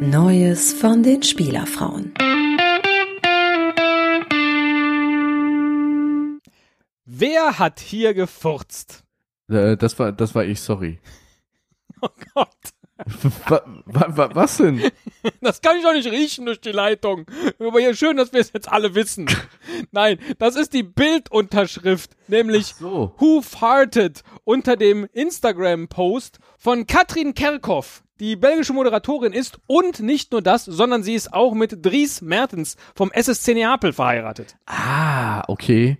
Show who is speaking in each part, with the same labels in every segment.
Speaker 1: Neues von den Spielerfrauen.
Speaker 2: Wer hat hier gefurzt?
Speaker 3: Äh, das war, das war ich, sorry.
Speaker 2: Oh Gott,
Speaker 3: wa, wa, wa, was denn?
Speaker 2: das kann ich doch nicht riechen durch die Leitung. Aber ja, schön, dass wir es jetzt alle wissen. Nein, das ist die Bildunterschrift, nämlich
Speaker 3: So.
Speaker 2: Who Farted unter dem Instagram-Post von Katrin Kerkhoff, die belgische Moderatorin ist und nicht nur das, sondern sie ist auch mit Dries Mertens vom SSC Neapel verheiratet.
Speaker 3: Ah, okay.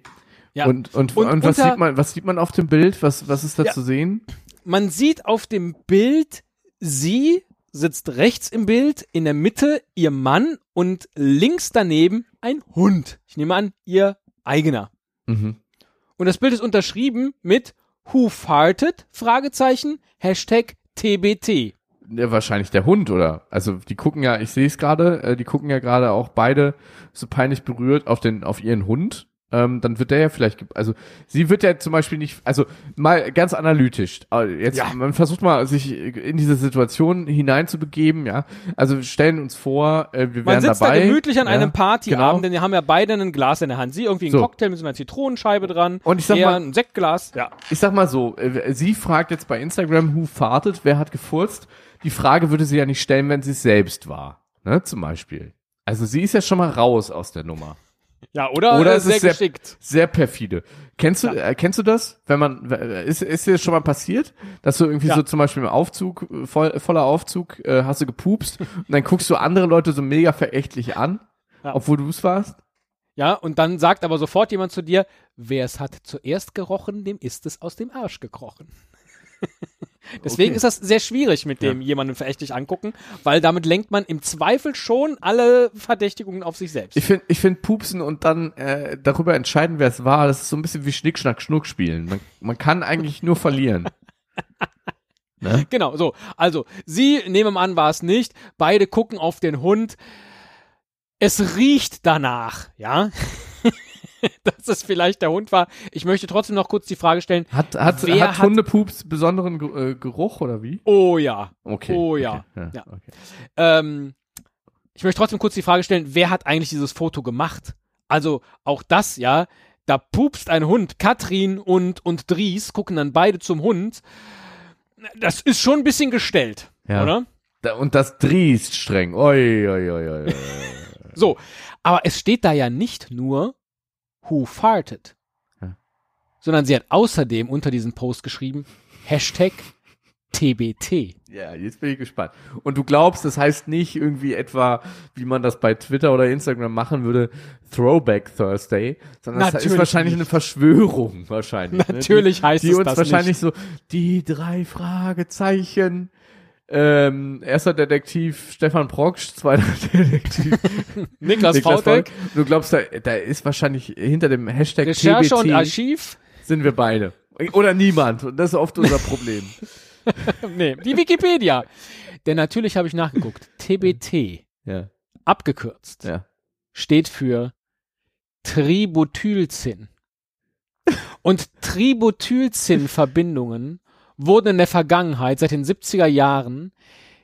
Speaker 2: Ja.
Speaker 3: Und, und,
Speaker 2: Und
Speaker 3: und, was
Speaker 2: unter-
Speaker 3: sieht man, was sieht man auf dem Bild? Was, was ist da
Speaker 2: Ja.
Speaker 3: zu sehen?
Speaker 2: Man sieht auf dem Bild, sie sitzt rechts im Bild, in der Mitte ihr Mann und links daneben ein Hund. Ich nehme an, ihr eigener.
Speaker 3: Mhm.
Speaker 2: Und das Bild ist unterschrieben mit Who farted? Fragezeichen, Hashtag TBT.
Speaker 3: Ja, wahrscheinlich der Hund, oder? Also die gucken ja, ich sehe es gerade, äh, die gucken ja gerade auch beide so peinlich berührt auf den, auf ihren Hund. Ähm, dann wird der ja vielleicht, also sie wird ja zum Beispiel nicht, also mal ganz analytisch. äh, Jetzt,
Speaker 2: Ja.
Speaker 3: man versucht mal, sich in diese Situation hineinzubegeben, ja. Also wir stellen uns vor, äh, wir
Speaker 2: Man
Speaker 3: wären
Speaker 2: sitzt
Speaker 3: dabei.
Speaker 2: da gemütlich an
Speaker 3: ja,
Speaker 2: einem Partyabend,
Speaker 3: genau.
Speaker 2: denn wir haben ja beide ein Glas in der Hand. Sie irgendwie einen
Speaker 3: So.
Speaker 2: Cocktail mit so einer Zitronenscheibe dran.
Speaker 3: Und ich sag mal-
Speaker 2: ein Sektglas. Ja.
Speaker 3: Ich sag mal so, äh, sie fragt jetzt bei Instagram, who farted, wer hat gefurzt? Die Frage würde sie ja nicht stellen, wenn sie es selbst war, ne, zum Beispiel. Also sie ist ja schon mal raus aus der Nummer.
Speaker 2: Ja, oder,
Speaker 3: Oder
Speaker 2: äh, sehr
Speaker 3: sehr-
Speaker 2: geschickt.
Speaker 3: Sehr perfide. Kennst du, äh, kennst du das? Wenn man, äh, ist, ist dir das schon mal passiert, dass du irgendwie
Speaker 2: Ja.
Speaker 3: so zum Beispiel im Aufzug, äh, voll, voller Aufzug, äh, hast du gepupst und dann guckst du andere Leute so mega verächtlich an,
Speaker 2: Ja.
Speaker 3: obwohl du es warst?
Speaker 2: Ja, und dann sagt aber sofort jemand zu dir, wer es hat zuerst gerochen, dem ist es aus dem Arsch gekrochen. Deswegen
Speaker 3: Okay.
Speaker 2: ist das sehr schwierig mit dem jemanden verächtlich angucken, weil damit lenkt man im Zweifel schon alle Verdächtigungen auf sich selbst.
Speaker 3: Ich finde, ich find Pupsen und dann äh, darüber entscheiden, wer es war, das ist so ein bisschen wie Schnick, Schnack, Schnuck spielen. Man, man kann eigentlich nur verlieren.
Speaker 2: Genau, so. Also, sie, nehmen wir an, war es nicht. Beide gucken auf den Hund. Es riecht danach, ja. Dass es vielleicht der Hund war. Ich möchte trotzdem noch kurz die Frage stellen.
Speaker 3: Hat, hat, hat Hundepups besonderen Ge- äh, Geruch oder wie?
Speaker 2: Oh ja.
Speaker 3: Okay.
Speaker 2: Oh ja.
Speaker 3: Okay.
Speaker 2: Ja.
Speaker 3: okay.
Speaker 2: Ähm, ich möchte trotzdem kurz die Frage stellen, wer hat eigentlich dieses Foto gemacht? Also auch das, ja, da pupst ein Hund. Katrin und, und Dries gucken dann beide zum Hund. Das ist schon ein bisschen gestellt,
Speaker 3: Ja.
Speaker 2: oder?
Speaker 3: Da, und das driest streng. Oi, oi, oi, oi.
Speaker 2: So, aber es steht da ja nicht nur Who farted,
Speaker 3: Ja.
Speaker 2: sondern sie hat außerdem unter diesen Post geschrieben Hashtag TBT.
Speaker 3: Ja, jetzt bin ich gespannt. Und du glaubst, das heißt nicht irgendwie etwa, wie man das bei Twitter oder Instagram machen würde, Throwback Thursday, sondern das ist
Speaker 2: Natürlich
Speaker 3: wahrscheinlich
Speaker 2: nicht.
Speaker 3: eine Verschwörung wahrscheinlich.
Speaker 2: Natürlich
Speaker 3: ne?
Speaker 2: heißt
Speaker 3: die, die
Speaker 2: es
Speaker 3: uns
Speaker 2: das
Speaker 3: wahrscheinlich so die drei Fragezeichen. Ähm, erster Detektiv Stefan Proksch, zweiter Detektiv
Speaker 2: Niklas,
Speaker 3: Niklas
Speaker 2: Vautek.
Speaker 3: Du glaubst, da, da ist wahrscheinlich hinter dem Hashtag
Speaker 2: Recherche
Speaker 3: TBT
Speaker 2: und Archiv.
Speaker 3: sind wir beide. Oder niemand. Und das ist oft unser Problem.
Speaker 2: Nee, die Wikipedia. Denn natürlich habe ich nachgeguckt. TBT,
Speaker 3: ja,
Speaker 2: abgekürzt,
Speaker 3: ja.
Speaker 2: steht für Tributylzin. Und Tributylzin-Verbindungen wurden in der Vergangenheit, seit den 70er Jahren,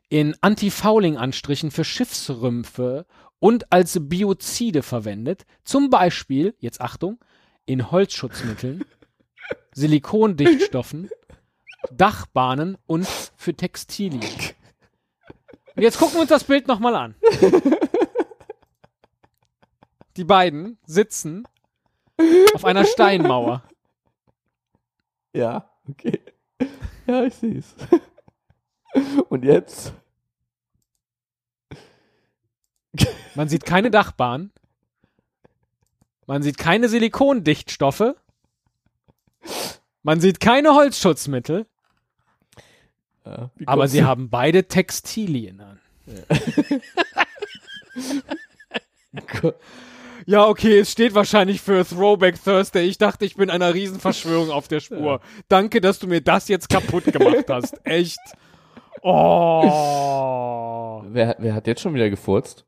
Speaker 2: in Anti-Fouling-Anstrichen für Schiffsrümpfe und als Biozide verwendet. Zum Beispiel, jetzt Achtung, in Holzschutzmitteln, Silikondichtstoffen, Dachbahnen und für Textilien. Und jetzt gucken wir uns das Bild nochmal an. Die beiden sitzen auf einer Steinmauer.
Speaker 3: Ja, okay. Ja, ich sehe es. Und jetzt?
Speaker 2: Man sieht keine Dachbahn. Man sieht keine Silikondichtstoffe. Man sieht keine Holzschutzmittel.
Speaker 3: Ja,
Speaker 2: Aber sie haben beide Textilien an. Ja, okay, es steht wahrscheinlich für Throwback Thursday. Ich dachte, ich bin einer Riesenverschwörung auf der Spur. Danke, dass du mir das jetzt kaputt gemacht hast. Echt. Oh.
Speaker 3: Wer, wer hat jetzt schon wieder gefurzt?